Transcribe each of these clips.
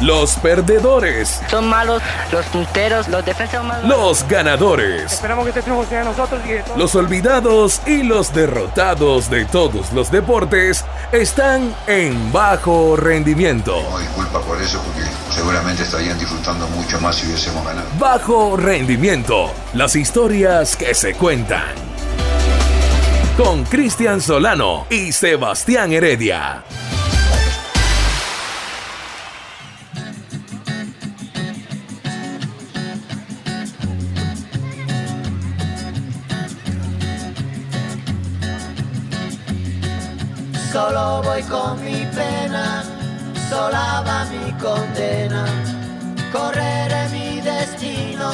Los perdedores, Son malos los punteros, los defensas son malos. los ganadores, Esperamos que este triunfo sea de nosotros y de todos. los olvidados y los derrotados de todos los deportes están en bajo rendimiento. Pido disculpas por eso porque seguramente estarían disfrutando mucho más si hubiésemos ganado. Bajo rendimiento, las historias que se cuentan. Con Cristian Solano y Sebastián Heredia. Voy con mi pena, sola va mi condena. Correré mi destino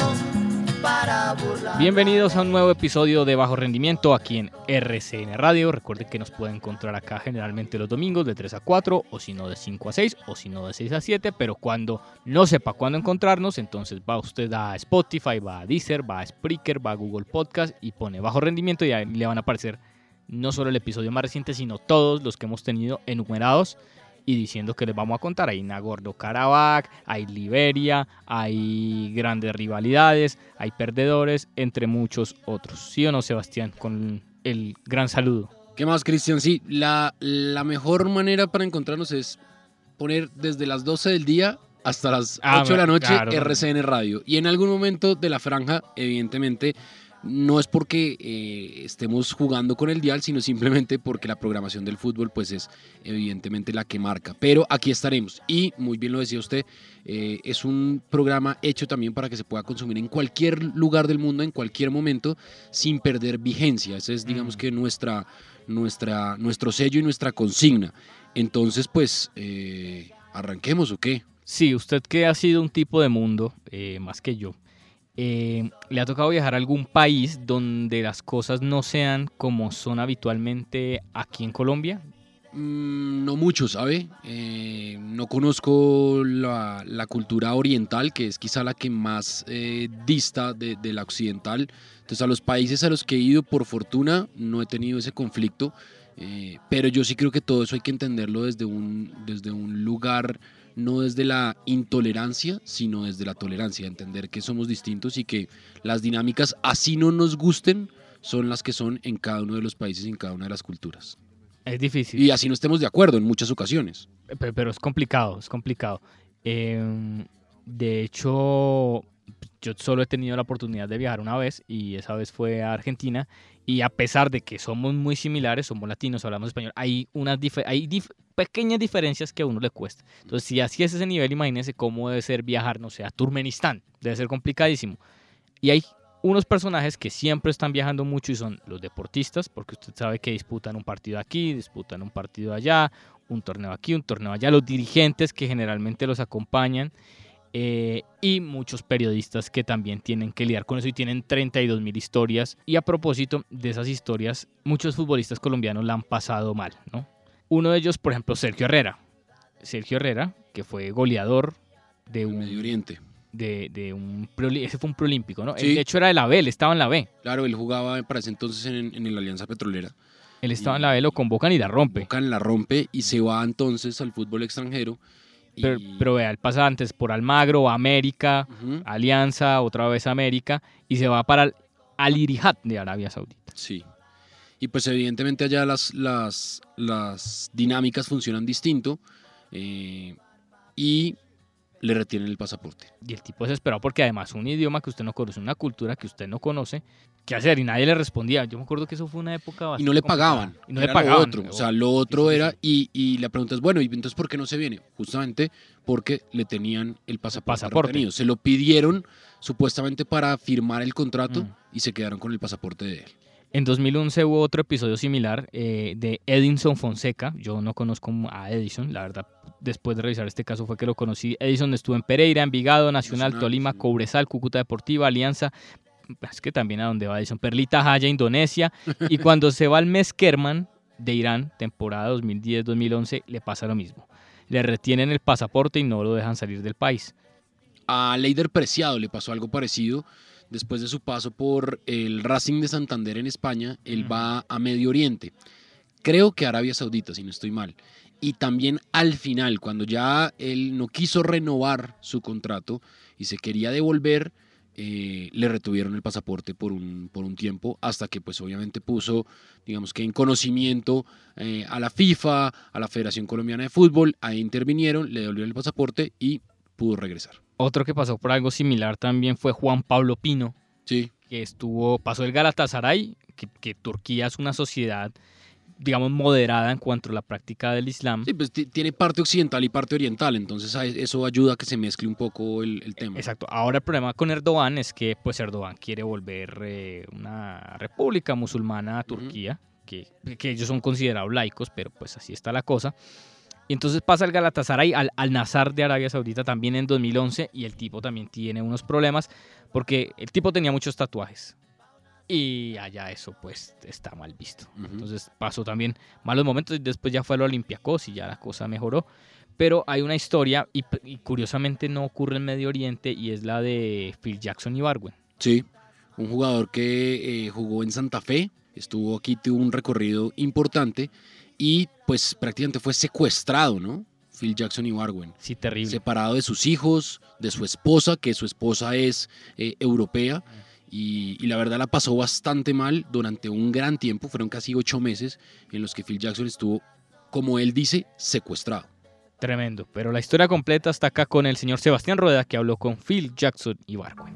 para burlar. Bienvenidos a un nuevo episodio de Bajo Rendimiento aquí en RCN Radio. Recuerden que nos pueden encontrar acá generalmente los domingos de 3 a 4 o si no de 5 a 6 o si no de 6 a 7, pero cuando no sepa cuándo encontrarnos, entonces va usted a Spotify, va a Deezer, va a Spreaker, va a Google Podcast y pone Bajo Rendimiento y ahí le van a aparecer no solo el episodio más reciente, sino todos los que hemos tenido enumerados y diciendo que les vamos a contar. Hay Nagorno Karabakh, hay Liberia, hay grandes rivalidades, hay perdedores, entre muchos otros. ¿Sí o no, Sebastián? Con el gran saludo. ¿Qué más, Cristian? Sí, la, la mejor manera para encontrarnos es poner desde las 12 del día hasta las 8 Ah, de la noche claro. RCN Radio. Y en algún momento de la franja, evidentemente, no es porque eh, estemos jugando con el dial, sino simplemente porque la programación del fútbol pues es evidentemente la que marca. Pero aquí estaremos. Y muy bien lo decía usted, eh, es un programa hecho también para que se pueda consumir en cualquier lugar del mundo, en cualquier momento, sin perder vigencia. Ese es, digamos que, nuestra, nuestra, nuestro sello y nuestra consigna. Entonces, pues, eh, ¿arranquemos o qué? Sí, usted que ha sido un tipo de mundo, eh, más que yo, eh, ¿le ha tocado viajar a algún país donde las cosas no sean como son habitualmente aquí en Colombia? Mm, no mucho, ¿sabe? Eh, no conozco la, la cultura oriental, que es quizá la que más eh, dista de, de la occidental. Entonces, a los países a los que he ido, por fortuna, no he tenido ese conflicto. Eh, pero yo sí creo que todo eso hay que entenderlo desde un, desde un lugar, no desde la intolerancia, sino desde la tolerancia, entender que somos distintos y que las dinámicas, así no nos gusten, son las que son en cada uno de los países y en cada una de las culturas. Es difícil. Y así no estemos de acuerdo en muchas ocasiones. Pe- Pero es complicado, es complicado. Eh, de hecho, yo solo he tenido la oportunidad de viajar una vez y esa vez fue a Argentina. Y a pesar de que somos muy similares, somos latinos, hablamos español, hay unas dife- hay dif- pequeñas diferencias que a uno le cuesta. Entonces, si así es ese nivel, imagínense cómo debe ser viajar, no sé, a Turkmenistán. Debe ser complicadísimo. Y hay unos personajes que siempre están viajando mucho y son los deportistas, porque usted sabe que disputan un partido aquí, disputan un partido allá, un torneo aquí, un torneo allá, los dirigentes que generalmente los acompañan eh, y muchos periodistas que también tienen que lidiar con eso y tienen 32 mil historias. Y a propósito de esas historias, muchos futbolistas colombianos la han pasado mal, ¿no? Uno de ellos, por ejemplo, Sergio Herrera. Sergio Herrera, que fue goleador de un... Medio Oriente. De, de un ese fue un preolímpico, ¿no? Sí. de hecho era de la B, él estaba en la B. Claro, él jugaba para ese entonces en, en la Alianza Petrolera. Él estaba en la B, lo convocan y la rompe. Bocan la rompe y se va entonces al fútbol extranjero. y- Pero, pero vea, él pasa antes por Almagro, América, Ujú, Alianza, otra vez América, y se va para el Al Ittihad de Arabia Saudita. Sí. Y pues evidentemente allá las, las, las dinámicas funcionan distinto eh, y le retienen el pasaporte. Y el tipo es esperado porque además un idioma que usted no conoce, una cultura que usted no conoce, ¿qué hacer? Y nadie le respondía. Yo me acuerdo que eso fue una época bastante Y no le pagaban. Y no le pagaban. otro. O sea, lo otro era, y, y, la pregunta es, bueno, ¿y entonces por qué no se viene? Justamente porque le tenían el pasaporte. pasaporte. Se lo pidieron supuestamente para firmar el contrato mm. y se quedaron con el pasaporte de él. En 2011 hubo otro episodio similar eh, de Edinson Fonseca. Yo no conozco a Edison, la verdad, después de revisar este caso fue que lo conocí. Edison estuvo en Pereira, Envigado, Nacional, Tolima, Cobresal, Cúcuta Deportiva, Alianza. Es que también a donde va Edison, Perlita Jaya, Indonesia. Y cuando se va al Meskerman de Irán, temporada 2010-2011, le pasa lo mismo. Le retienen el pasaporte y no lo dejan salir del país. A Leider Preciado le pasó algo parecido después de su paso por el Racing de Santander en España, él va a Medio Oriente. Creo que Arabia Saudita, si no estoy mal. Y también al final, cuando ya él no quiso renovar su contrato y se quería devolver, eh, le retuvieron el pasaporte por un, por un tiempo, hasta que pues obviamente puso, digamos que en conocimiento eh, a la FIFA, a la Federación Colombiana de Fútbol, ahí intervinieron, le devolvieron el pasaporte y pudo regresar. Otro que pasó por algo similar también fue Juan Pablo Pino. Sí. Que estuvo, pasó el Galatasaray, que, que Turquía es una sociedad digamos, moderada en cuanto a la práctica del Islam. Sí, pues tiene parte occidental y parte oriental, entonces eso ayuda a que se mezcle un poco el, tema. Exacto. Ahora el problema con Erdogan es que pues Erdogan quiere volver eh, una república musulmana a Turquía, que, que, ellos son considerados laicos, pero pues así está la cosa. Y entonces pasa el Galatasaray al, al Nazar de Arabia Saudita también en 2011 y el tipo también tiene unos problemas porque el tipo tenía muchos tatuajes y allá eso pues está mal visto. Entonces pasó también malos momentos y después ya fue al Olympiacos y ya la cosa mejoró. Pero hay una historia y, curiosamente no ocurre en Medio Oriente y es la de Phil Jackson y Barwen. Sí, un jugador que eh, jugó en Santa Fe, estuvo aquí, tuvo un recorrido importante y pues prácticamente fue secuestrado, ¿no? Phil Jackson y Barwen. Sí, terrible. Separado de sus hijos, de su esposa, que su esposa es eh, europea. Y, y, la verdad la pasó bastante mal durante un gran tiempo, fueron casi ocho meses en los que Phil Jackson estuvo, como él dice, secuestrado. Tremendo, pero la historia completa está acá con el señor Sebastián Rueda que habló con Phil Jackson y Barwen.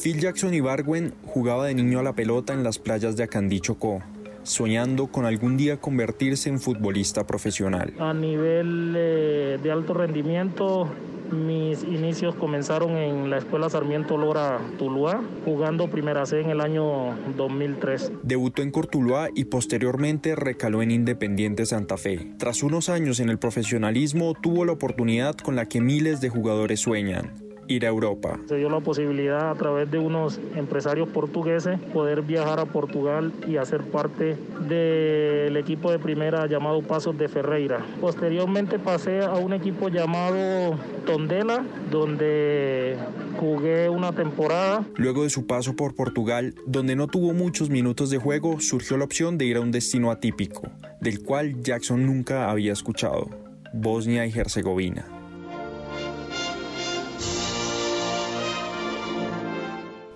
Phil Jackson Ibargüen jugaba de niño a la pelota en las playas de Acandí, Chocó, soñando con algún día convertirse en futbolista profesional. A nivel eh, de alto rendimiento, mis inicios comenzaron en la Escuela Sarmiento Lora Tuluá, jugando Primera C en el año 2003. Debutó en Cortuluá y posteriormente recaló en Independiente Santa Fe. Tras unos años en el profesionalismo, tuvo la oportunidad con la que miles de jugadores sueñan, ir a Europa. Se dio la posibilidad a través de unos empresarios portugueses poder viajar a Portugal y hacer parte del equipo de primera llamado Pasos de Ferreira. Posteriormente pasé a un equipo llamado Tondela, donde jugué una temporada. Luego de su paso por Portugal, donde no tuvo muchos minutos de juego, surgió la opción de ir a un destino atípico, del cual Jackson nunca había escuchado, Bosnia y Herzegovina.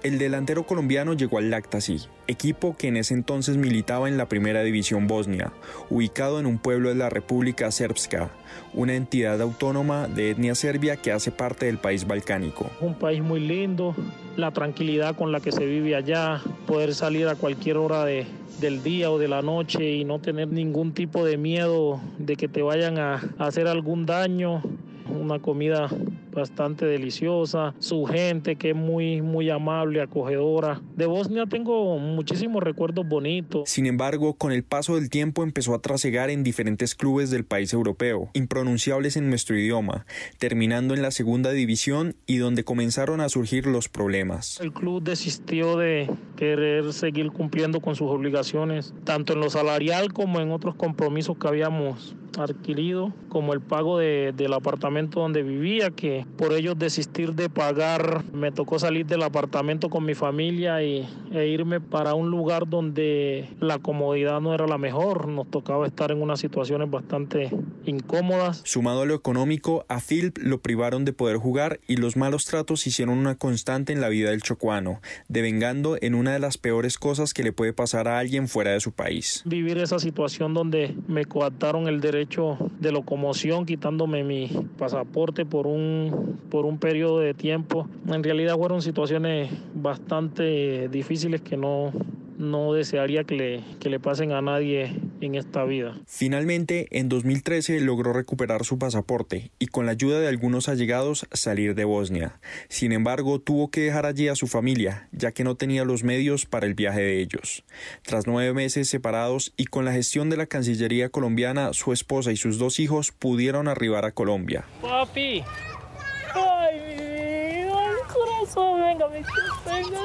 El delantero colombiano llegó al Lactacy, equipo que en ese entonces militaba en la primera división bosnia, ubicado en un pueblo de la República Srpska, una entidad autónoma de etnia serbia que hace parte del país balcánico. Un país muy lindo, la tranquilidad con la que se vive allá, poder salir a cualquier hora de, del día o de la noche y no tener ningún tipo de miedo de que te vayan a hacer algún daño, una comida bastante deliciosa, su gente que es muy, muy amable, acogedora. De Bosnia tengo muchísimos recuerdos bonitos. Sin embargo, con el paso del tiempo empezó a trasegar en diferentes clubes del país europeo, impronunciables en nuestro idioma, terminando en la segunda división y donde comenzaron a surgir los problemas. El club desistió de querer seguir cumpliendo con sus obligaciones, tanto en lo salarial como en otros compromisos que habíamos adquirido, como el pago de, del apartamento donde vivía, que por ellos desistir de pagar, me tocó salir del apartamento con mi familia y, e irme para un lugar donde la comodidad no era la mejor, nos tocaba estar en unas situaciones bastante incómodas. Sumado a lo económico, a Phil lo privaron de poder jugar y los malos tratos hicieron una constante en la vida del chocuano, devengando en una de las peores cosas que le puede pasar a alguien fuera de su país. Vivir esa situación donde me coartaron el derecho de locomoción, quitándome mi pasaporte por un, por un periodo de tiempo, en realidad fueron situaciones bastante difíciles que no, no desearía que le, que le pasen a nadie en esta vida. Finalmente, en 2013 logró recuperar su pasaporte y con la ayuda de algunos allegados salir de Bosnia. Sin embargo, tuvo que dejar allí a su familia, ya que no tenía los medios para el viaje de ellos. Tras nueve meses separados y con la gestión de la Cancillería colombiana, su esposa y sus dos hijos pudieron arribar a Colombia. Papi, ay, mi vida, el corazón, venga, venga, venga.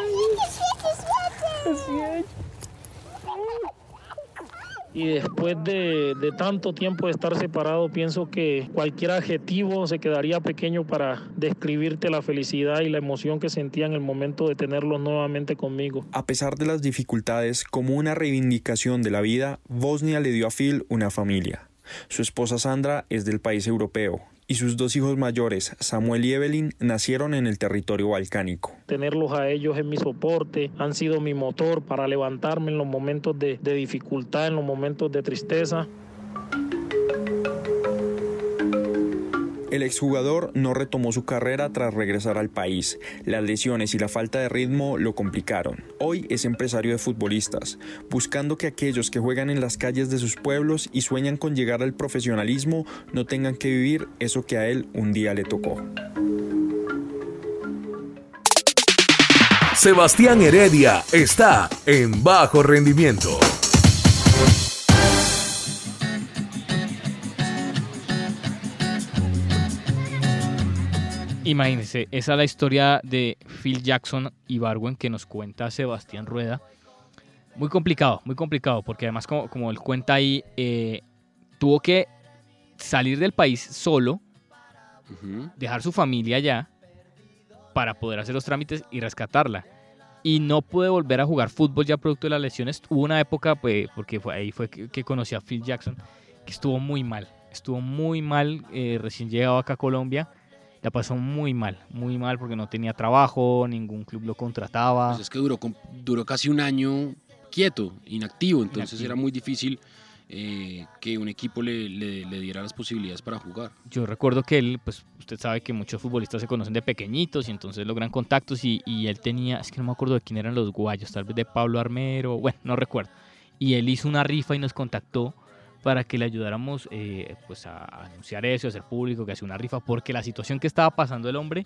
Y después de, de, tanto tiempo de estar separado, pienso que cualquier adjetivo se quedaría pequeño para describirte la felicidad y la emoción que sentía en el momento de tenerlos nuevamente conmigo. A pesar de las dificultades, como una reivindicación de la vida, Bosnia le dio a Phil una familia. Su esposa Sandra es del país europeo y sus dos hijos mayores, Samuel y Evelyn, nacieron en el territorio balcánico. Tenerlos a ellos en mi soporte, han sido mi motor para levantarme en los momentos de, de dificultad, en los momentos de tristeza. El exjugador no retomó su carrera tras regresar al país. Las lesiones y la falta de ritmo lo complicaron. Hoy es empresario de futbolistas, buscando que aquellos que juegan en las calles de sus pueblos y sueñan con llegar al profesionalismo no tengan que vivir eso que a él un día le tocó. Sebastián Heredia está en bajo rendimiento. Imagínense, esa es la historia de Phil Jackson y Barwen que nos cuenta Sebastián Rueda. Muy complicado, muy complicado, porque además como, como él cuenta ahí, eh, tuvo que salir del país solo, uh -huh. dejar su familia allá para poder hacer los trámites y rescatarla. Y no pude volver a jugar fútbol ya producto de las lesiones. Hubo una época, pues, porque fue, ahí fue que, que, conocí a Phil Jackson, que estuvo muy mal. Estuvo muy mal eh, recién llegado acá a Colombia la pasó muy mal, muy mal porque no tenía trabajo, ningún club lo contrataba. Pues es que duró, duró casi un año quieto, inactivo, entonces inactivo. era muy difícil eh, que un equipo le, le, le, diera las posibilidades para jugar. Yo recuerdo que él, pues usted sabe que muchos futbolistas se conocen de pequeñitos y entonces logran contactos y, y él tenía, es que no me acuerdo de quién eran los guayos, tal vez de Pablo Armero, bueno, no recuerdo. Y él hizo una rifa y nos contactó para que le ayudáramos eh, pues a, anunciar eso, a hacer público, que hace una rifa, porque la situación que estaba pasando el hombre,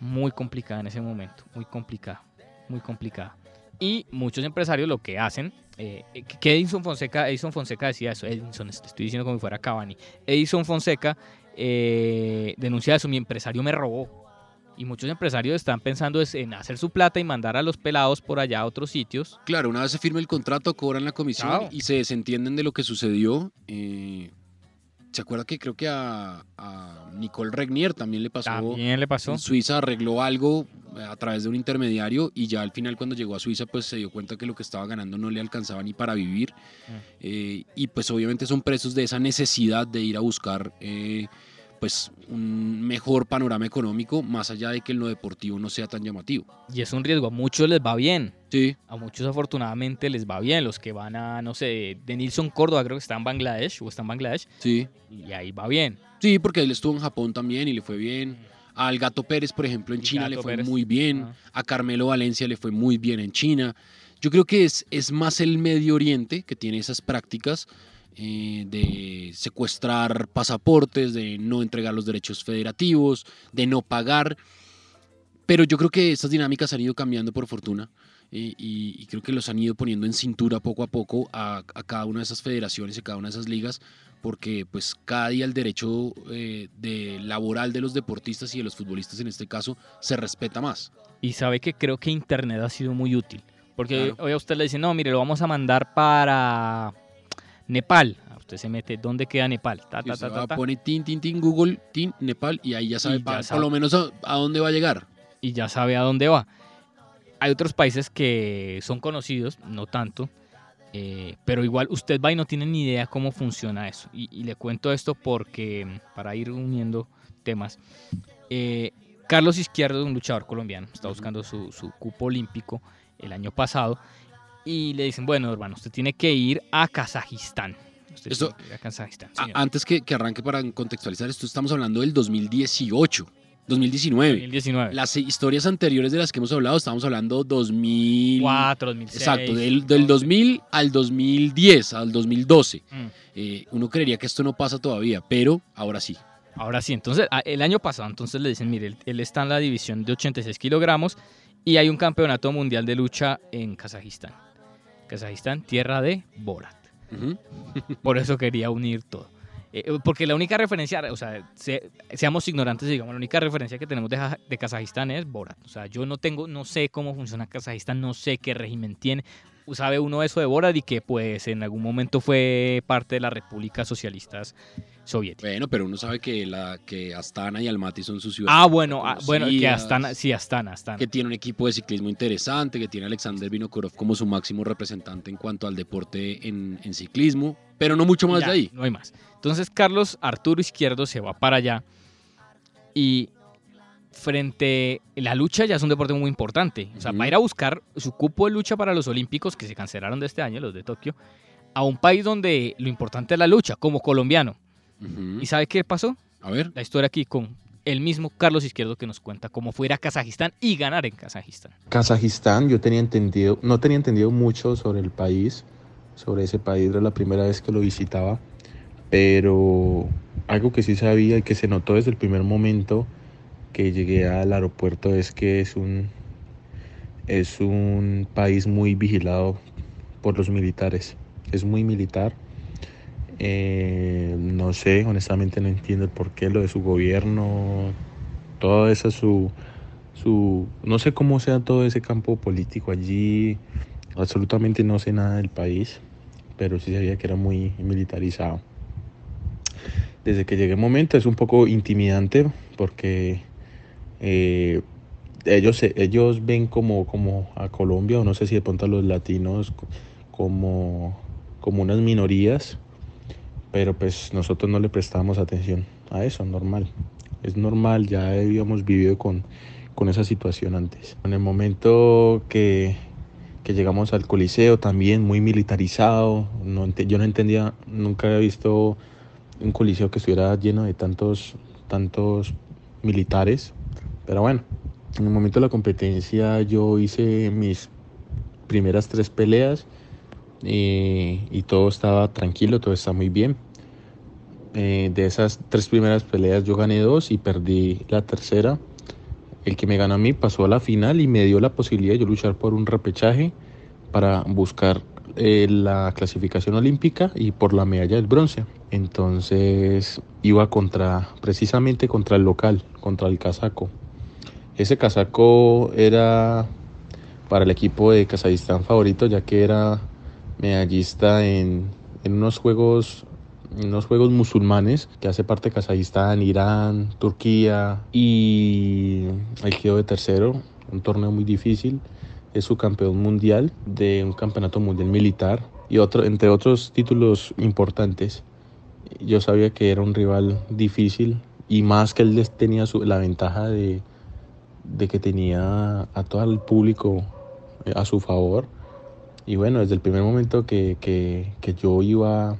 muy complicada en ese momento, muy complicada, muy complicada. Y muchos empresarios lo que hacen, eh, que Edison Fonseca, Edison Fonseca decía eso, Edison, estoy diciendo como si fuera Cavani, Edison Fonseca eh, denuncia eso, mi empresario me robó. Y muchos empresarios están pensando en hacer su plata y mandar a los pelados por allá a otros sitios. Claro, una vez se firma el contrato, cobran la comisión claro. y se desentienden de lo que sucedió. Eh, ¿Se acuerda que creo que a, a, Nicole Regnier también le pasó? También le pasó. En Suiza arregló algo eh, a través de un intermediario y ya al final cuando llegó a Suiza pues se dio cuenta que lo que estaba ganando no le alcanzaba ni para vivir. Mm. Eh, y pues obviamente son presos de esa necesidad de ir a buscar pues un mejor panorama económico más allá de que en lo deportivo no sea tan llamativo. Y es un riesgo, a muchos les va bien. Sí. A muchos afortunadamente les va bien, los que van a, no sé, de Nilson Córdoba creo que está en Bangladesh o está en Bangladesh. Sí. Y ahí va bien. Sí, porque él estuvo en Japón también y le fue bien. Al Gato Pérez, por ejemplo, en El China Gato le fue Pérez. muy bien. Ah. A Carmelo Valencia le fue muy bien en China. Yo creo que es, es más el Medio Oriente que tiene esas prácticas eh, de secuestrar pasaportes, de no entregar los derechos federativos, de no pagar. Pero yo creo que estas dinámicas han ido cambiando por fortuna eh, y, y creo que los han ido poniendo en cintura poco a poco a, a cada una de esas federaciones y a cada una de esas ligas porque pues cada día el derecho eh, de laboral de los deportistas y de los futbolistas en este caso se respeta más. Y sabe que creo que Internet ha sido muy útil. Porque Claro. hoy a usted le dicen, no, mire, lo vamos a mandar para Nepal. Usted se mete, ¿dónde queda Nepal? Ta, Y ta, ta, va, pone tin, tin, tin, Google, tin, Nepal y ahí ya sabe, Y ya pa- sabe. por lo menos a, a dónde va a llegar. y ya sabe a dónde va. Hay otros países que son conocidos, no tanto, Eh, pero igual usted va y no tiene ni idea cómo funciona eso. Y, le cuento esto porque, para ir uniendo temas, eh, Carlos Izquierdo, un luchador colombiano, está buscando su, su, cupo olímpico el año pasado. Y le dicen, bueno, hermano, usted tiene que ir a Kazajistán. Esto, a Kazajistán antes que, que arranque para contextualizar esto, estamos hablando del 2018. 2019. 2019. Las historias anteriores de las que hemos hablado, estamos hablando 2004, 2006. Exacto, del, 2000 al 2010, al 2012. Mm. Eh, uno creería que esto no pasa todavía, pero ahora sí. Ahora sí, entonces el año pasado, entonces le dicen, mire, él, está en la división de 86 kilogramos y hay un campeonato mundial de lucha en Kazajistán. Kazajistán, tierra de Borat. Por eso quería unir todo. Eh, porque la única referencia, o sea, seamos ignorantes, digamos, la única referencia que tenemos de, Kazajistán es Borat. O sea, yo no tengo, no sé cómo funciona Kazajistán, no sé qué régimen tiene. Sabe uno eso de Borat y que pues en algún momento fue parte de las repúblicas socialistas soviéticas. Bueno, pero uno sabe que la que Astana y Almaty son sus ciudades. Ah, bueno, ah, bueno, que Astana, sí, Astana, Astana. Que tiene un equipo de ciclismo interesante, que tiene a Alexander Vinokurov como su máximo representante en cuanto al deporte en, en ciclismo, pero no mucho más de ahí. No hay más. Entonces Carlos Arturo Izquierdo se va para allá y frente a la lucha ya es un deporte muy importante. O sea, va a ir a buscar su cupo de lucha para los Olímpicos que se cancelaron de este año, los de Tokio, a un país donde lo importante es la lucha, como colombiano. ¿Y sabe qué pasó? A ver. La historia aquí con el mismo Carlos Izquierdo que nos cuenta cómo fue ir a Kazajistán y ganar en Kazajistán. Kazajistán, yo tenía entendido, no tenía entendido mucho sobre el país, sobre ese país, era la primera vez que lo visitaba pero algo que sí sabía y que se notó desde el primer momento que llegué al aeropuerto es que es un, es un país muy vigilado por los militares. Es muy militar. Eh, no sé, honestamente no entiendo el porqué, lo de su gobierno, todo eso, su, su, no sé cómo sea todo ese campo político allí, absolutamente no sé nada del país, pero sí sabía que era muy militarizado desde que llegué el momento es un poco intimidante porque eh, ellos, ellos ven como, como a Colombia, o no sé si de pronto a los latinos, como, como unas minorías, pero pues nosotros no le prestamos atención a eso, normal. Es normal, ya habíamos vivido con, con esa situación antes. En el momento que, que llegamos al Coliseo, también muy militarizado, no, yo no entendía, nunca había visto un coliseo que estuviera lleno de tantos, tantos militares. Pero bueno, en el momento de la competencia yo hice mis primeras tres peleas eh, y todo estaba tranquilo, todo está muy bien. Eh, de esas tres primeras peleas yo gané dos y perdí la tercera. El que me ganó a mí pasó a la final y me dio la posibilidad de yo luchar por un repechaje para buscar eh, la clasificación olímpica y por la medalla del bronce. Entonces iba contra, precisamente contra el local, contra el casaco. Ese casaco era para el equipo de Kazajistán favorito, ya que era medallista en, unos juegos en unos juegos musulmanes que hace parte de Kazajistán, Irán, Turquía y él quedó de tercero, un torneo muy difícil es su campeón mundial de un campeonato mundial militar y otro, entre otros títulos importantes. Yo sabía que era un rival difícil y más que él tenía la ventaja de, que tenía a todo el público eh, a su favor. Y bueno, desde el primer momento que, que yo iba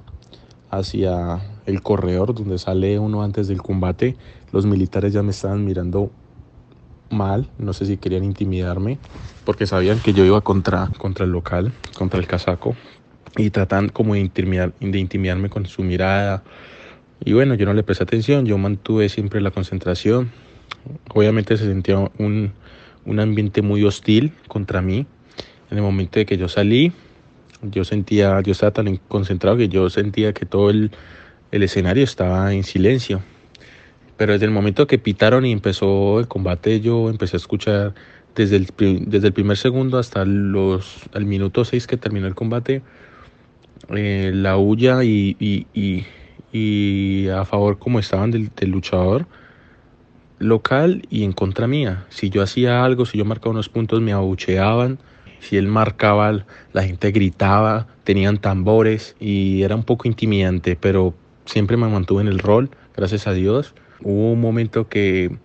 hacia el corredor donde sale uno antes del combate, los militares ya me estaban mirando mal, no sé si querían intimidarme, porque sabían que yo iba contra, contra el local, contra el casaco, y tratan como de, intimidar, de intimidarme con su mirada. Y bueno, yo no le presté atención, yo mantuve siempre la concentración. Obviamente se sentía un, un ambiente muy hostil contra mí. En el momento de que yo salí, yo sentía, yo estaba tan concentrado que yo sentía que todo el, el escenario estaba en silencio. Pero desde el momento que pitaron y empezó el combate, yo empecé a escuchar desde el, desde el primer segundo hasta los, el minuto 6 que terminó el combate, eh, la huya y, y, y, a favor como estaban del, del, luchador local y en contra mía. Si yo hacía algo, si yo marcaba unos puntos, me abucheaban. si él marcaba, la gente gritaba, tenían tambores y era un poco intimidante, pero siempre me mantuve en el rol, gracias a Dios. Hubo un momento que,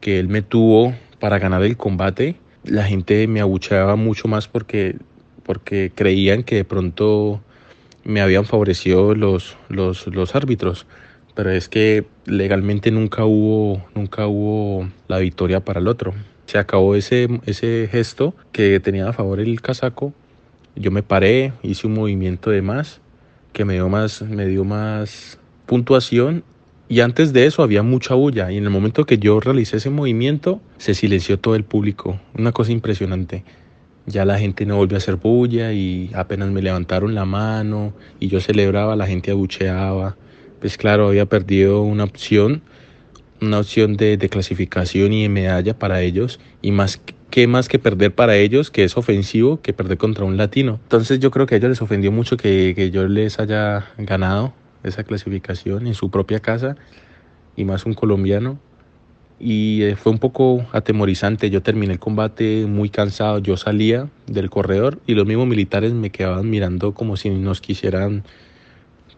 que él me tuvo para ganar el combate. La gente me abucheaba mucho más porque, porque creían que de pronto me habían favorecido los, los, los árbitros. Pero es que legalmente nunca hubo, nunca hubo la victoria para el otro. Se acabó ese, ese gesto que tenía a favor el casaco. Yo me paré, hice un movimiento de más que me dio más, me dio más puntuación y antes de eso había mucha bulla y en el momento que yo realicé ese movimiento se silenció todo el público, una cosa impresionante. Ya la gente no volvió a hacer bulla y apenas me levantaron la mano y yo celebraba, la gente abucheaba. Pues claro, había perdido una opción, una opción de, clasificación y de medalla para ellos y más que más que perder para ellos, que es ofensivo, que perder contra un latino. Entonces yo creo que a ellos les ofendió mucho que, que yo les haya ganado esa clasificación en su propia casa y más un colombiano. Y eh, fue un poco atemorizante. Yo terminé el combate muy cansado. Yo salía del corredor y los mismos militares me quedaban mirando como si nos quisieran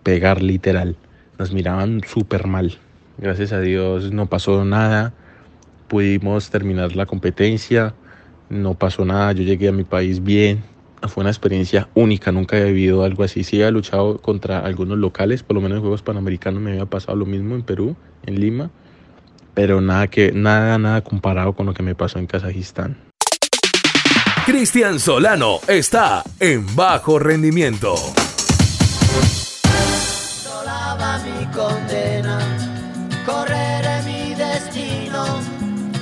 pegar literal. Nos miraban súper mal. Gracias a Dios no pasó nada. Pudimos terminar la competencia no pasó nada, yo llegué a mi país bien, fue una experiencia única, nunca he vivido algo así. Sí, he luchado contra algunos locales, por lo menos en Juegos Panamericanos me había pasado lo mismo en Perú, en Lima, pero nada, que, nada, nada comparado con lo que me pasó en Kazajistán. Cristian Solano está en bajo rendimiento. Condena, correré mi destino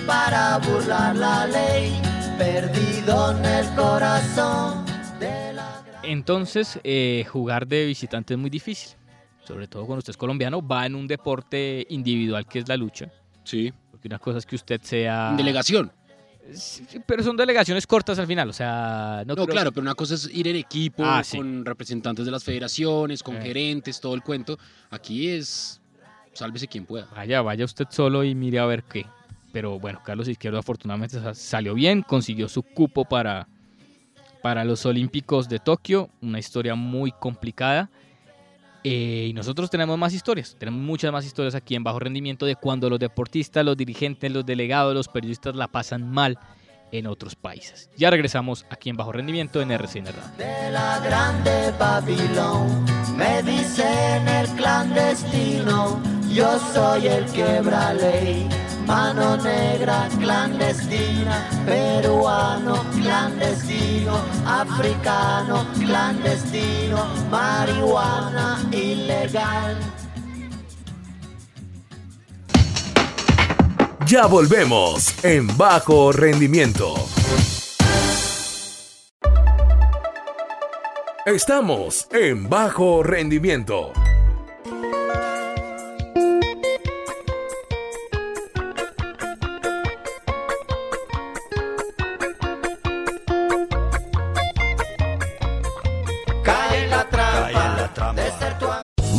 para burlar la ley perdido en el corazón. De la... Entonces, eh, jugar de visitante es muy difícil. Sobre todo cuando usted es colombiano, va en un deporte individual que es la lucha. Sí. Porque una cosa es que usted sea. Delegación. Sí, pero son delegaciones cortas al final, o sea... No, claro, pero una cosa es ir en equipo, ah, con representantes de las federaciones, con eh. gerentes, todo el cuento. Aquí es... Sálvese quien pueda. Vaya, vaya usted solo y mire a ver qué. Pero bueno, Carlos Izquierdo afortunadamente salió bien, consiguió su cupo para, para los Olímpicos de Tokio, una historia muy complicada. Eh, y nosotros tenemos más historias, tenemos muchas más historias aquí en Bajo Rendimiento de cuando los deportistas, los dirigentes, los delegados, los periodistas la pasan mal en otros países. Ya regresamos aquí en Bajo Rendimiento en RCN Radio. De la grande Babilón, me dicen el clandestino, yo soy el quebra ley mano negra clandestina, peruano clandestino, africano clandestino, marihuana ilegal. Ya volvemos en bajo rendimiento. Estamos en bajo rendimiento.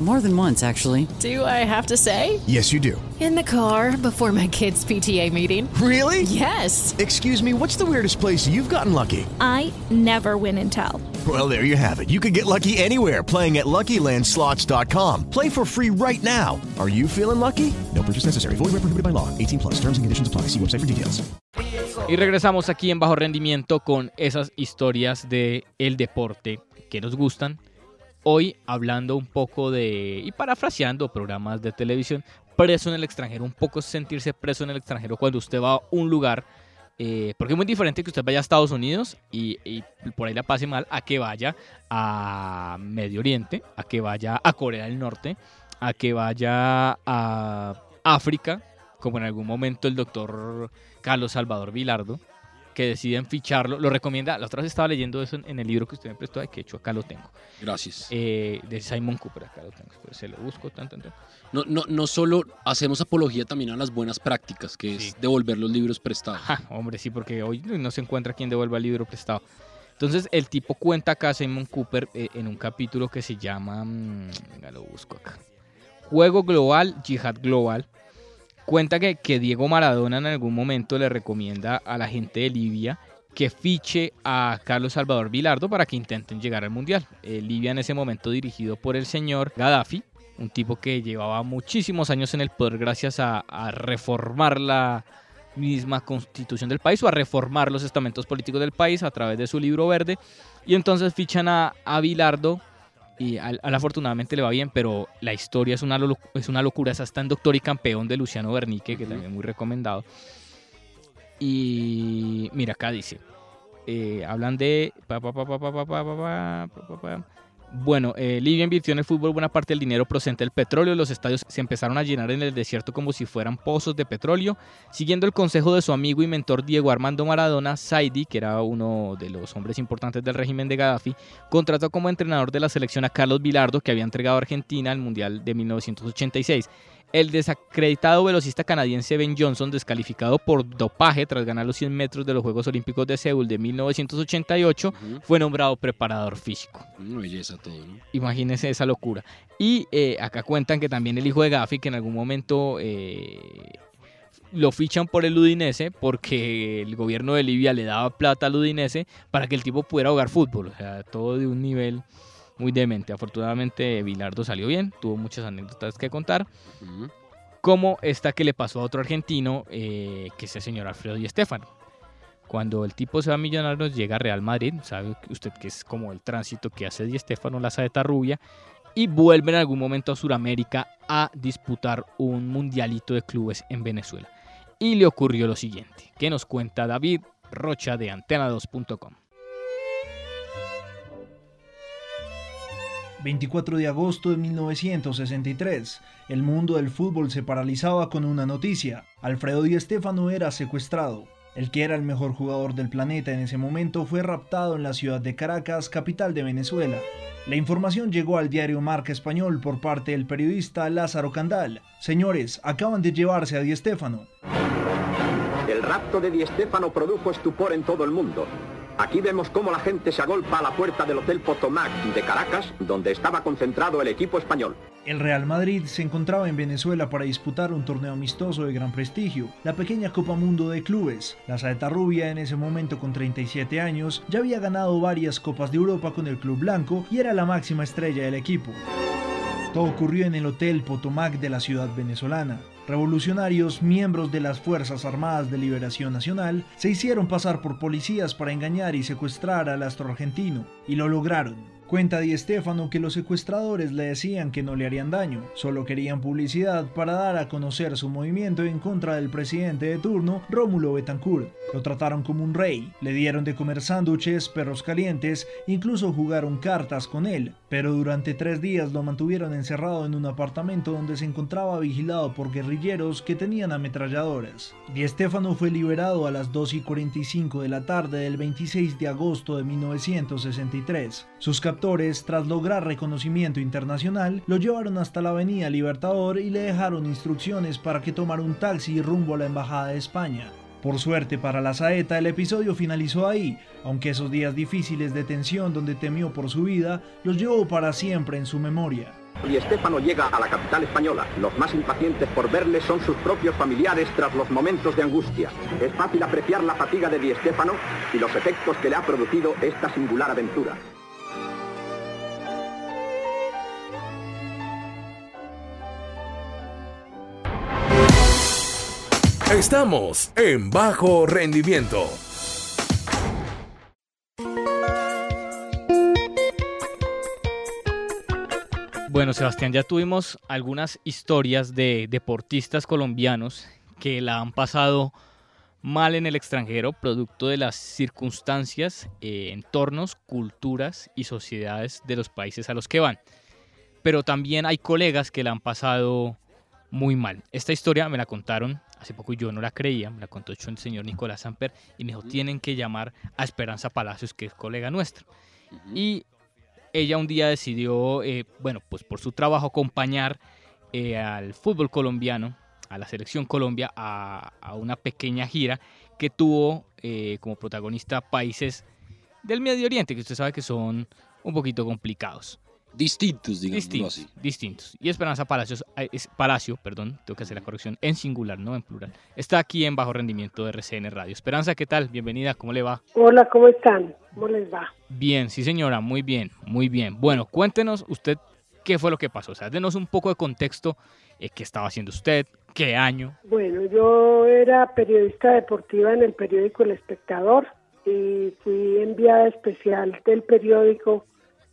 More than once, actually. Do I have to say? Yes, you do. In the car before my kids' PTA meeting. Really? Yes. Excuse me, what's the weirdest place you've gotten lucky? I never win and tell. Well, there you have it. You can get lucky anywhere playing at LuckyLandSlots.com. Play for free right now. Are you feeling lucky? No purchase necessary. Void where prohibited by law. 18 plus. Terms and conditions apply. See website for details. Y regresamos aquí en Bajo Rendimiento con esas historias de el deporte que nos gustan hoy hablando un poco de, y parafraseando programas de televisión, preso en el extranjero, un poco sentirse preso en el extranjero cuando usted va a un lugar, eh, porque es muy diferente que usted vaya a Estados Unidos y, por ahí la pase mal, a que vaya a Medio Oriente, a que vaya a Corea del Norte, a que vaya a África, como en algún momento el doctor Carlos Salvador Vilardo, que deciden ficharlo. Lo recomienda. La otra vez estaba leyendo eso en, el libro que usted me prestó, de que hecho acá lo tengo. Gracias. Eh, de Simon Cooper, acá lo tengo. Pues se lo busco, tanto, tanto. No, no, no solo hacemos apología también a las buenas prácticas, que es devolver los libros prestados. hombre, sí, porque hoy no se encuentra quien devuelva el libro prestado. Entonces, el tipo cuenta acá, Simon Cooper, eh, en un capítulo que se llama. Mm, venga, lo busco acá. Juego Global, Jihad Global, cuenta que, que Diego Maradona en algún momento le recomienda a la gente de Libia que fiche a Carlos Salvador Vilardo para que intenten llegar al Mundial. Eh, Libia en ese momento dirigido por el señor Gaddafi, un tipo que llevaba muchísimos años en el poder gracias a, reformar la misma constitución del país o a reformar los estamentos políticos del país a través de su libro verde. Y entonces fichan a, a Bilardo y al, afortunadamente le va bien, pero la historia es una, es una locura. Esa está en Doctor y Campeón de Luciano Bernique, que también es muy recomendado. Y mira, acá dice, eh, hablan de... Bueno, eh, Libia invirtió en el fútbol buena parte del dinero procedente del petróleo. Los estadios se empezaron a llenar en el desierto como si fueran pozos de petróleo. Siguiendo el consejo de su amigo y mentor Diego Armando Maradona, Saidi, que era uno de los hombres importantes del régimen de Gaddafi, contrató como entrenador de la selección a Carlos Vilardo, que había entregado a Argentina al Mundial de 1986. El desacreditado velocista canadiense Ben Johnson, descalificado por dopaje tras ganar los 100 metros de los Juegos Olímpicos de Seúl de 1988, fue nombrado preparador físico. Una belleza todo, ¿no? Imagínense esa locura. Y eh, acá cuentan que también el hijo de Gaffi, que en algún momento eh, lo fichan por el Udinese porque el gobierno de Libia le daba plata al Udinese para que el tipo pudiera jugar fútbol. O sea, todo de un nivel muy demente. Afortunadamente, Bilardo salió bien, tuvo muchas anécdotas que contar. Como esta que le pasó a otro argentino, eh, que es el señor Alfredo Di Stefano. Cuando el tipo se va a Millonarios, llega a Real Madrid, sabe usted que es como el tránsito que hace Di Stefano, la saeta rubia, y vuelve en algún momento a Sudamérica a disputar un mundialito de clubes en Venezuela. Y le ocurrió lo siguiente, que nos cuenta David Rocha de antena2.com. 24 de agosto de 1963, el mundo del fútbol se paralizaba con una noticia. Alfredo Di Stéfano era secuestrado. El que era el mejor jugador del planeta en ese momento fue raptado en la ciudad de Caracas, capital de Venezuela. La información llegó al diario Marca Español por parte del periodista Lázaro Candal. Señores, acaban de llevarse a Di Stéfano. El rapto de Di Stéfano produjo estupor en todo el mundo. Aquí vemos cómo la gente se agolpa a la puerta del Hotel Potomac de Caracas, donde estaba concentrado el equipo español. El Real Madrid se encontraba en Venezuela para disputar un torneo amistoso de gran prestigio, la pequeña Copa Mundo de Clubes. La saeta rubia, en ese momento con 37 años, ya había ganado varias Copas de Europa con el Club Blanco y era la máxima estrella del equipo. Todo ocurrió en el Hotel Potomac de la ciudad venezolana. Revolucionarios, miembros de las Fuerzas Armadas de Liberación Nacional, se hicieron pasar por policías para engañar y secuestrar al astro argentino, y lo lograron. Cuenta Di Stefano que los secuestradores le decían que no le harían daño, solo querían publicidad para dar a conocer su movimiento en contra del presidente de turno, Rómulo Betancourt. Lo trataron como un rey, le dieron de comer sándwiches, perros calientes, incluso jugaron cartas con él, pero durante tres días lo mantuvieron encerrado en un apartamento donde se encontraba vigilado por guerrilleros que tenían ametralladoras. Di Stefano fue liberado a las 2 y 45 de la tarde del 26 de agosto de 1963. Sus tras lograr reconocimiento internacional, lo llevaron hasta la Avenida Libertador y le dejaron instrucciones para que tomara un taxi rumbo a la Embajada de España. Por suerte para la saeta, el episodio finalizó ahí, aunque esos días difíciles de tensión donde temió por su vida los llevó para siempre en su memoria. Y Estefano llega a la capital española. Los más impacientes por verle son sus propios familiares tras los momentos de angustia. Es fácil apreciar la fatiga de Di Estefano y los efectos que le ha producido esta singular aventura. Estamos en bajo rendimiento. Bueno, Sebastián, ya tuvimos algunas historias de deportistas colombianos que la han pasado mal en el extranjero, producto de las circunstancias, eh, entornos, culturas y sociedades de los países a los que van. Pero también hay colegas que la han pasado muy mal. Esta historia me la contaron hace poco yo no la creía, me la contó el señor Nicolás Samper y me dijo, tienen que llamar a Esperanza Palacios, que es colega nuestro. Y ella un día decidió, eh, bueno, pues por su trabajo acompañar eh, al fútbol colombiano, a la selección Colombia, a, una pequeña gira que tuvo eh, como protagonista países del Medio Oriente, que usted sabe que son un poquito complicados. Distintos, digamos distintos, así. distintos. Y Esperanza Palacios, eh, es Palacio, perdón, tengo que hacer la corrección, en singular, no en plural. Está aquí en Bajo Rendimiento de RCN Radio. Esperanza, ¿qué tal? Bienvenida, ¿cómo le va? Hola, ¿cómo están? ¿Cómo les va? Bien, sí señora, muy bien, muy bien. Bueno, cuéntenos usted qué fue lo que pasó, o sea, denos un poco de contexto, eh, qué estaba haciendo usted, qué año. Bueno, yo era periodista deportiva en el periódico El Espectador y fui enviada especial del periódico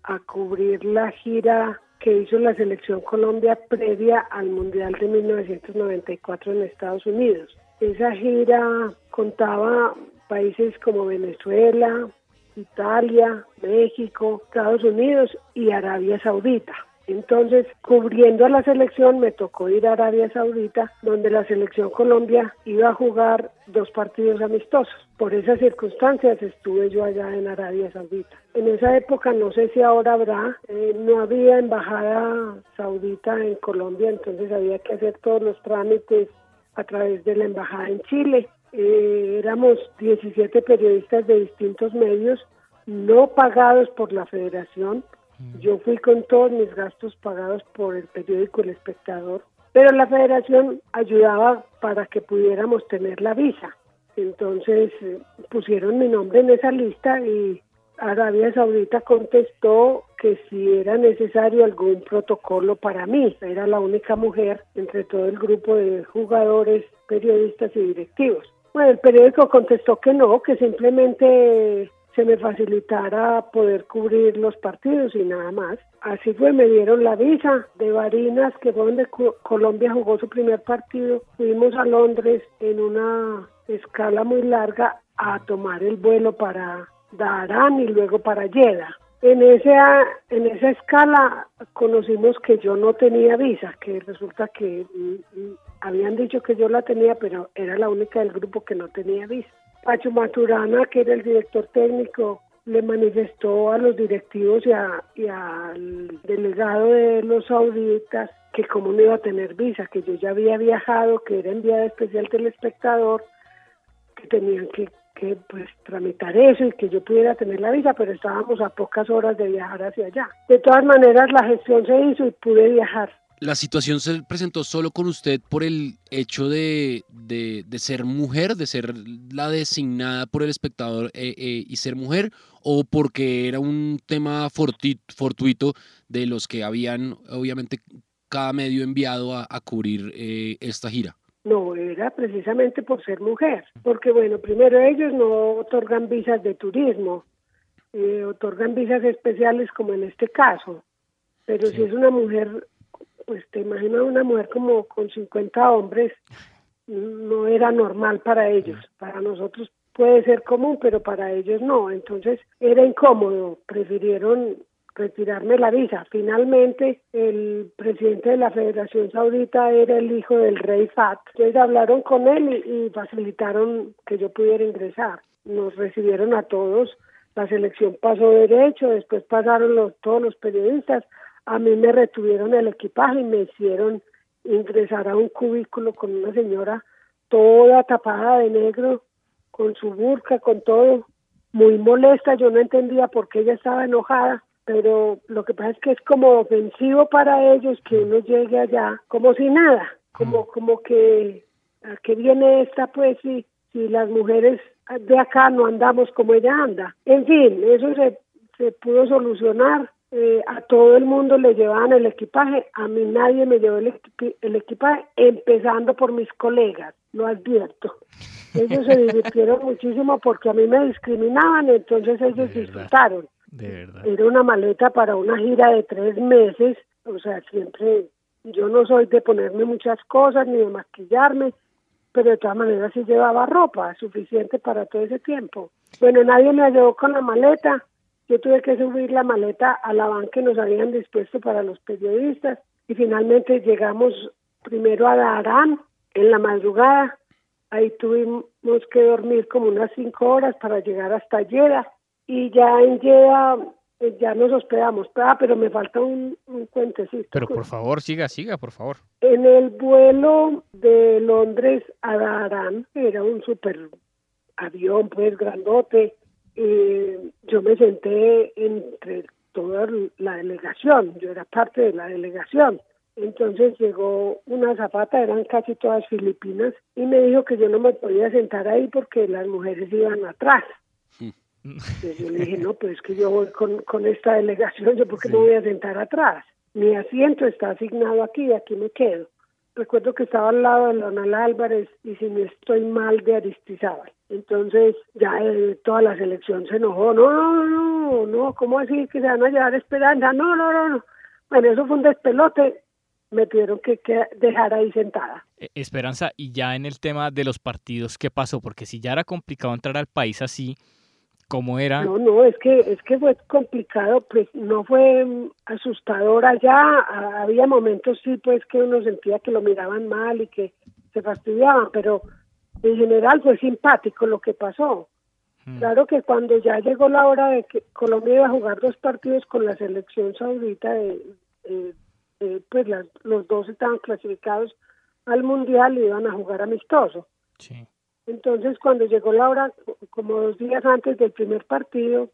a cubrir la gira que hizo la selección Colombia previa al Mundial de 1994 en Estados Unidos. Esa gira contaba países como Venezuela, Italia, México, Estados Unidos y Arabia Saudita. Entonces, cubriendo a la selección, me tocó ir a Arabia Saudita, donde la selección Colombia iba a jugar dos partidos amistosos. Por esas circunstancias estuve yo allá en Arabia Saudita. En esa época, no sé si ahora habrá, eh, no había embajada saudita en Colombia, entonces había que hacer todos los trámites a través de la embajada en Chile. Eh, éramos 17 periodistas de distintos medios, no pagados por la federación, yo fui con todos mis gastos pagados por el periódico El Espectador, pero la federación ayudaba para que pudiéramos tener la visa. Entonces eh, pusieron mi nombre en esa lista y Arabia Saudita contestó que si era necesario algún protocolo para mí. Era la única mujer entre todo el grupo de jugadores, periodistas y directivos. Bueno, el periódico contestó que no, que simplemente se me facilitara poder cubrir los partidos y nada más. Así fue, me dieron la visa de Barinas, que fue donde Colombia jugó su primer partido. Fuimos a Londres en una escala muy larga a tomar el vuelo para Darán y luego para Jeddah. En esa, en esa escala conocimos que yo no tenía visa, que resulta que mm, mm, habían dicho que yo la tenía, pero era la única del grupo que no tenía visa. Pacho Maturana, que era el director técnico, le manifestó a los directivos y, al delegado de los sauditas que como no iba a tener visa, que yo ya había viajado, que era enviada especial del espectador, que tenían que, que pues tramitar eso y que yo pudiera tener la visa, pero estábamos a pocas horas de viajar hacia allá. De todas maneras, la gestión se hizo y pude viajar la situación se presentó solo con usted por el hecho de, de, ser mujer, de ser la designada por el espectador eh, eh, y ser mujer, o porque era un tema fortuito de los que habían, obviamente, cada medio enviado a, cubrir eh, esta gira. No, era precisamente por ser mujer, porque bueno, primero ellos no otorgan visas de turismo, otorgan visas especiales como en este caso, pero si es una mujer pues te imaginas una mujer como con 50 hombres, no era normal para ellos. Para nosotros puede ser común, pero para ellos no. Entonces era incómodo. Prefirieron retirarme la visa. Finalmente, el presidente de la Federación Saudita era el hijo del rey Fat. Entonces hablaron con él y, facilitaron que yo pudiera ingresar. Nos recibieron a todos. La selección pasó derecho, después pasaron los, todos los periodistas, a mí me retuvieron el equipaje y me hicieron ingresar a un cubículo con una señora toda tapada de negro, con su burka, con todo, muy molesta, yo no entendía por qué ella estaba enojada, pero lo que pasa es que es como ofensivo para ellos que uno llegue allá como si nada, como, como que a qué viene esta pues si, si las mujeres de acá no andamos como ella anda. En fin, eso se, se pudo solucionar eh, a todo el mundo le llevaban el equipaje, a mí nadie me llevó el, equipaje, empezando por mis colegas, lo advierto. Ellos se divirtieron muchísimo porque a mí me discriminaban, entonces ellos disfrutaron. Era una maleta para una gira de tres meses, o sea, siempre, yo no soy de ponerme muchas cosas ni de maquillarme, pero de todas maneras sí llevaba ropa suficiente para todo ese tiempo. Bueno, nadie me llevó con la maleta, yo tuve que subir la maleta a la van que nos habían dispuesto para los periodistas y finalmente llegamos primero a Darán en la madrugada. Ahí tuvimos que dormir como unas cinco horas para llegar hasta Yeda y ya en eh, ya nos hospedamos. Ah, pero me falta un, un cuentecito. Pero por favor, siga, siga, por favor. En el vuelo de Londres a Darán, era un super avión, pues grandote, eh, yo me senté entre toda la delegación, yo era parte de la delegación. Entonces llegó una zapata, eran casi todas filipinas, y me dijo que yo no me podía sentar ahí porque las mujeres iban atrás. Entonces yo le dije, no, pues es que yo voy con, con esta delegación, yo porque qué me voy a sentar atrás. Mi asiento está asignado aquí, aquí me quedo. Recuerdo que estaba al lado de Leonel Álvarez y si no estoy mal de Aristizábal. Entonces ya eh, toda la selección se enojó. No, no, no, no, ¿cómo así que se van a llevar esperanza? No, no, no, no. Bueno, eso fue un despelote me tuvieron que, dejar ahí sentada. E, Esperanza, y ya en el tema de los partidos, ¿qué pasó? Porque si ya era complicado entrar al país así, ¿cómo era? No, no, es que, es que fue complicado, pues no fue asustador allá, había momentos sí, pues que uno sentía que lo miraban mal y que se fastidiaban, pero en general fue simpático lo que pasó. Hmm. Claro que cuando ya llegó la hora de que Colombia iba a jugar dos partidos con la selección saudita de, eh, pues los dos estaban clasificados al mundial y iban a jugar amistoso. Entonces, cuando llegó la hora, como dos días antes del primer partido,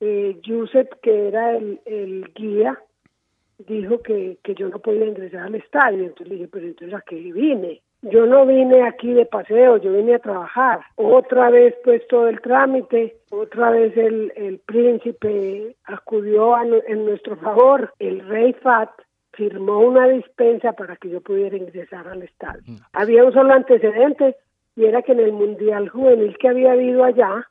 eh, que era el, el guía, dijo que, que yo no podía ingresar al estadio. Entonces le dije, pero entonces a qué vine. Yo no vine aquí de paseo, yo vine a trabajar. Otra vez pues todo el trámite, otra vez el, el príncipe acudió en nuestro favor, el rey Fat firmó una dispensa para que yo pudiera ingresar al estadio. Mm. Había un solo antecedente y era que en el Mundial Juvenil que había habido allá,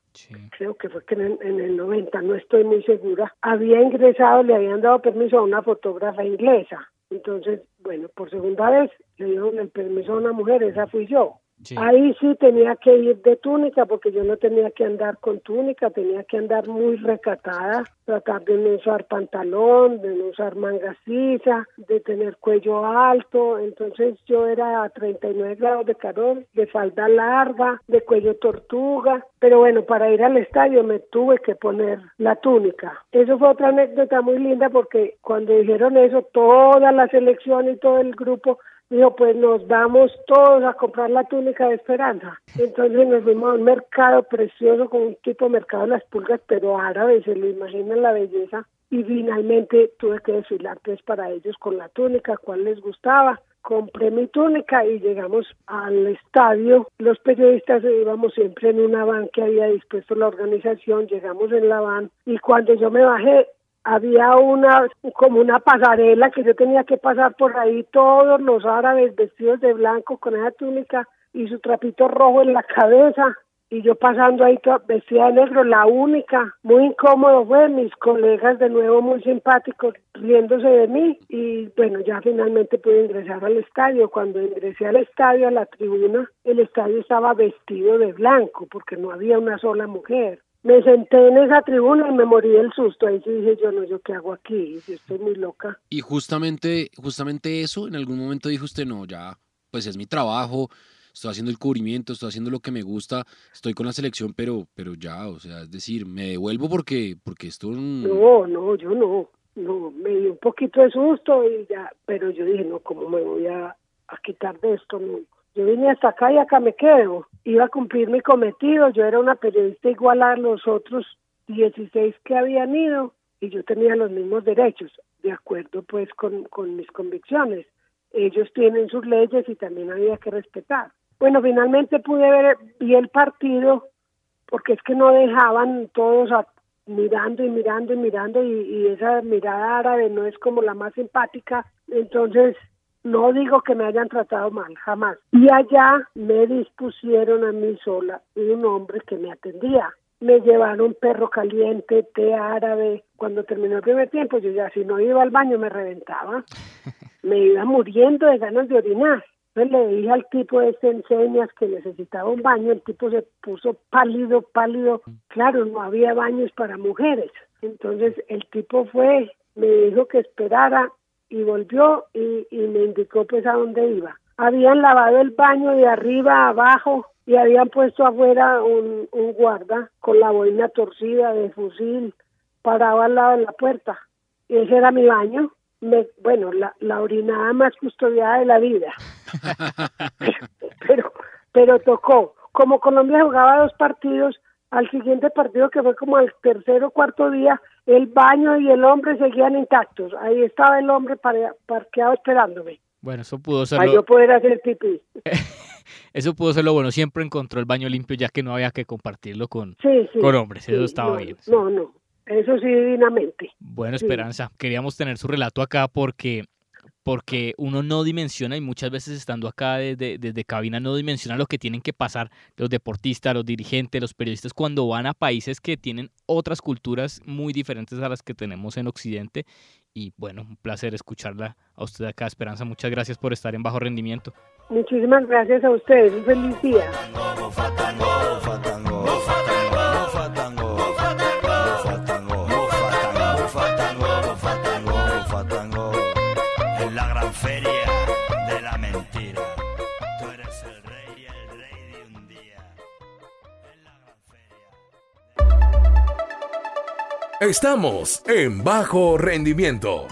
creo que fue que en el, en el 90, no estoy muy segura, había ingresado, le habían dado permiso a una fotógrafa inglesa. Entonces, bueno, por segunda vez le dieron el permiso a una mujer, esa fui yo. Ahí sí tenía que ir de túnica porque yo no tenía que andar con túnica, tenía que andar muy recatada, tratar de no usar pantalón, de no usar manga sisa, de tener cuello alto. Entonces yo era a 39 grados de calor, de falda larga, de cuello tortuga. Pero bueno, para ir al estadio me tuve que poner la túnica. Eso fue otra anécdota muy linda porque cuando dijeron eso, toda la selección y todo el grupo Dijo, pues nos vamos todos a comprar la túnica de Esperanza. Entonces nos fuimos a un mercado precioso con un tipo de mercado de las pulgas, pero árabe, se lo imaginan la belleza. Y finalmente tuve que desfilar pues para ellos con la túnica, cuál les gustaba. Compré mi túnica y llegamos al estadio. Los periodistas íbamos siempre en una van que había dispuesto la organización. Llegamos en la van y cuando yo me bajé había una como una pasarela que yo tenía que pasar por ahí todos los árabes vestidos de blanco con esa túnica y su trapito rojo en la cabeza y yo pasando ahí vestida de negro, la única, muy incómodo fue mis colegas de nuevo muy simpáticos riéndose de mí y bueno, ya finalmente pude ingresar al estadio. Cuando ingresé al estadio, a la tribuna, el estadio estaba vestido de blanco porque no había una sola mujer me senté en esa tribuna y me morí del susto. Ahí sí dije yo, no, yo qué hago aquí, yo estoy muy loca. Y justamente, justamente eso, en algún momento dijo usted, no, ya, pues es mi trabajo, estoy haciendo el cubrimiento, estoy haciendo lo que me gusta, estoy con la selección, pero, pero ya, o sea, es decir, me devuelvo porque, porque esto... No, no, yo no, no, me dio un poquito de susto y ya, pero yo dije, no, ¿cómo me voy a, a quitar de esto? No, yo vine hasta acá y acá me quedo. Iba a cumplir mi cometido. Yo era una periodista igual a los otros 16 que habían ido y yo tenía los mismos derechos, de acuerdo pues con, con mis convicciones. Ellos tienen sus leyes y también había que respetar. Bueno, finalmente pude ver vi el partido porque es que no dejaban todos mirando y mirando y mirando y, y esa mirada árabe no es como la más simpática. Entonces no digo que me hayan tratado mal, jamás. Y allá me dispusieron a mí sola y un hombre que me atendía. Me llevaron perro caliente, té árabe. Cuando terminó el primer tiempo, yo ya si no iba al baño me reventaba. Me iba muriendo de ganas de orinar. Entonces le dije al tipo de enseñas que necesitaba un baño, el tipo se puso pálido, pálido. Claro, no había baños para mujeres. Entonces el tipo fue, me dijo que esperara y volvió y, me indicó pues a dónde iba. Habían lavado el baño de arriba a abajo y habían puesto afuera un, un guarda con la boina torcida de fusil parado al lado de la puerta. Y ese era mi baño. Me, bueno, la, la orinada más custodiada de la vida. pero, pero tocó. Como Colombia jugaba dos partidos, al siguiente partido que fue como al tercer o cuarto día, el baño y el hombre seguían intactos. Ahí estaba el hombre parqueado esperándome. Bueno, eso pudo ser. Para yo poder hacer pipí. eso pudo ser lo bueno. Siempre encontró el baño limpio ya que no había que compartirlo con, con hombres. eso estaba bien. No, no. Eso sí, divinamente. Bueno, Esperanza, queríamos tener su relato acá porque porque uno no dimensiona y muchas veces estando acá desde, desde, cabina no dimensiona lo que tienen que pasar los deportistas, los dirigentes, los periodistas cuando van a países que tienen otras culturas muy diferentes a las que tenemos en Occidente. Y bueno, un placer escucharla a usted acá, Esperanza. Muchas gracias por estar en bajo rendimiento. Muchísimas gracias a ustedes. Un feliz día. Estamos en bajo rendimiento.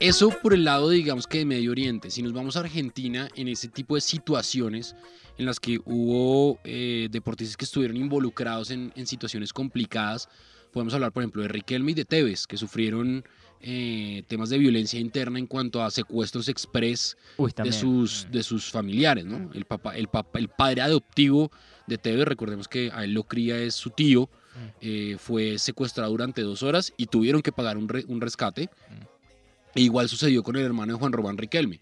Eso por el lado, digamos que de Medio Oriente. Si nos vamos a Argentina, en ese tipo de situaciones en las que hubo eh, deportistas que estuvieron involucrados en, situaciones complicadas, podemos hablar, por ejemplo, de Riquelme y de Tevez, que sufrieron eh, temas de violencia interna en cuanto a secuestros express de, sus, de sus familiares, ¿no? El, papá, el, papá, el padre adoptivo de Tevez, recordemos que a él lo cría es su tío, mm. eh, fue secuestrado durante dos horas y tuvieron que pagar un, rescate. Mm. E igual sucedió con el hermano de Juan Román Riquelme.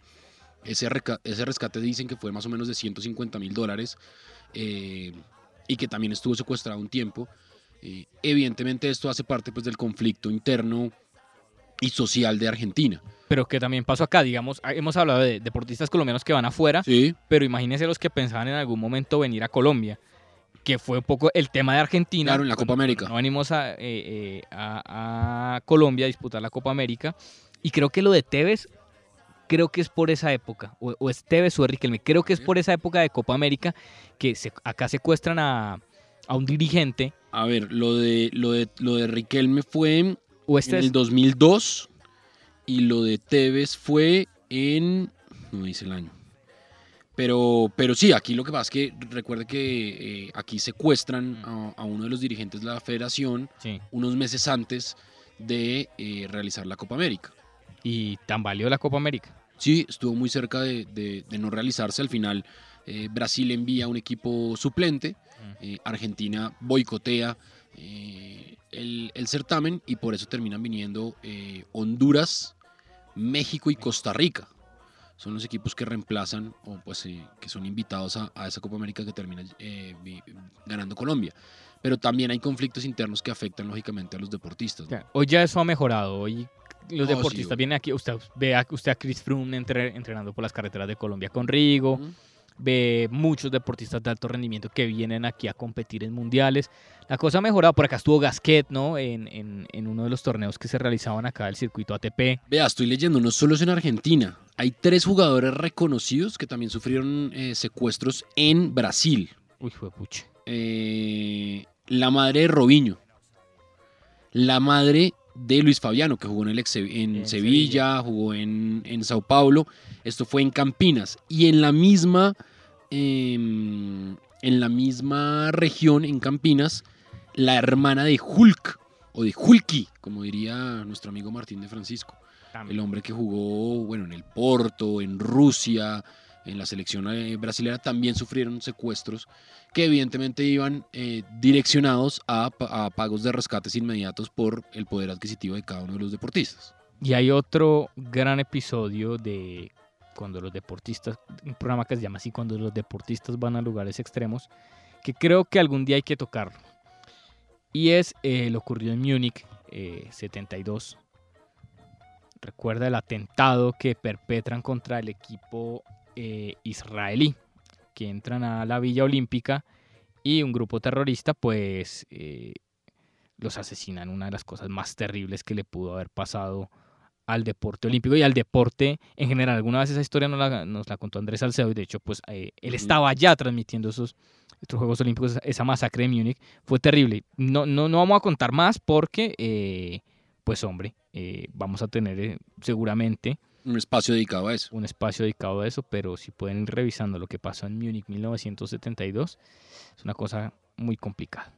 Ese, ese rescate dicen que fue más o menos de 150 mil dólares eh, y que también estuvo secuestrado un tiempo. Eh, evidentemente esto hace parte pues, del conflicto interno y social de Argentina. Pero que también pasó acá, digamos, ah, hemos hablado de deportistas colombianos que van afuera, sí. pero imagínense los que pensaban en algún momento venir a Colombia, que fue un poco el tema de Argentina. Claro, en la Copa América. No venimos a, eh, eh, a, Colombia a disputar la Copa América, y creo que lo de Tevez, creo que es por esa época, o, es Tevez o Riquelme, creo que es por esa época de Copa América que se, acá secuestran a, a un dirigente. A ver, lo de, lo de, lo de Riquelme fue este en el 2002 y lo de Tevez fue en... no dice el año. Pero, pero sí, aquí lo que pasa es que recuerde que eh, aquí secuestran a, uno de los dirigentes de la federación unos meses antes de eh, realizar la Copa América. ¿Y tan valió la Copa América? Sí, estuvo muy cerca de, no realizarse. Al final, eh, Brasil envía un equipo suplente, Argentina boicotea el, certamen y por eso terminan viniendo eh, Honduras, México y Costa Rica. Son los equipos que reemplazan o pues eh, que son invitados a, esa Copa América que termina eh, ganando Colombia. Pero también hay conflictos internos que afectan lógicamente a los deportistas. Hoy ya eso ha mejorado. Hoy los deportistas vienen aquí. Usted ve a, usted a Chris Froome entrenando por las carreteras de Colombia con Rigo ve muchos deportistas de alto rendimiento que vienen aquí a competir en mundiales. La cosa ha mejorado, por acá estuvo Gasquet, ¿no? En, en, uno de los torneos que se realizaban acá del circuito ATP. Vea, estoy leyendo, no solo es en Argentina, hay tres jugadores reconocidos que también sufrieron eh, secuestros en Brasil. Uy, fue puche. Eh, la madre de Robinho. La madre de Luis Fabiano, que jugó en, el en, Sevilla, jugó en, en, Sao Paulo. Esto fue en Campinas. Y en la misma, em, en la misma región, en Campinas, la hermana de Hulk, o de Hulky, como diría nuestro amigo Martín de Francisco. El hombre que jugó, bueno, en el Porto, en Rusia, en la selección eh, brasileña, también sufrieron secuestros que evidentemente iban eh, direccionados a, pagos de rescates inmediatos por el poder adquisitivo de cada uno de los deportistas. Y hay otro gran episodio de cuando los deportistas, un programa que se llama así, cuando los deportistas van a lugares extremos, que creo que algún día hay que tocarlo. Y es eh, lo ocurrido en Múnich, 72. Eh, Recuerda el atentado que perpetran contra el equipo israelí que entran a la Villa Olímpica y un grupo terrorista pues eh, los asesinan. Una de las cosas más terribles que le pudo haber pasado al deporte olímpico y al deporte en general. Alguna vez esa historia nos la, nos la contó Andrés Salcedo y de hecho pues eh, él estaba allá transmitiendo esos estos Juegos Olímpicos, esa masacre de Múnich. Fue terrible. No, no, no vamos a contar más porque, eh, pues hombre, vamos a tener seguramente un espacio dedicado a eso. Un espacio dedicado a eso, pero si pueden ir revisando lo que pasó en Múnich 1972, es una cosa muy complicada.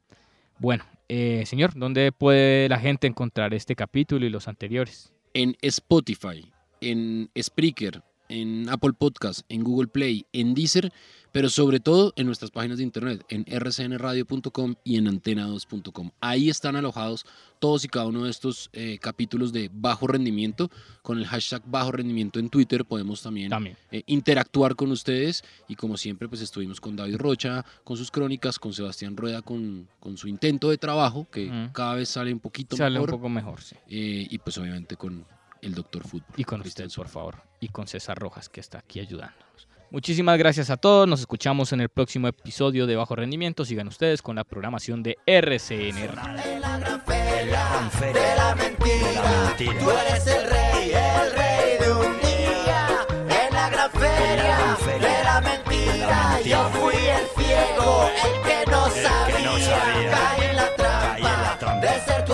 Bueno, eh, señor, ¿dónde puede la gente encontrar este capítulo y los anteriores? En Spotify, en Spreaker, en Apple Podcast, en Google Play, en Deezer, pero sobre todo en nuestras páginas de internet, en rcnradio.com y en antena2.com. Ahí están alojados todos y cada uno de estos eh, capítulos de bajo rendimiento. Con el hashtag bajo rendimiento en Twitter podemos también, eh, interactuar con ustedes y como siempre pues estuvimos con David Rocha, con sus crónicas, con Sebastián Rueda, con, con su intento de trabajo, que cada vez sale un poquito Sale mejor. un poco mejor, sí. Eh, y pues obviamente con el Doctor Fútbol. Y con usted, por favor. Y con César Rojas, que está aquí ayudándonos. Muchísimas gracias a todos. Nos escuchamos en el próximo episodio de Bajo Rendimiento. Sigan ustedes con la programación de RCN Radio. de la mentira. Tú eres el rey, el rey de un día. En la gran feria de la mentira. Yo fui el ciego, el que no sabía. Caí en la trampa de ser tu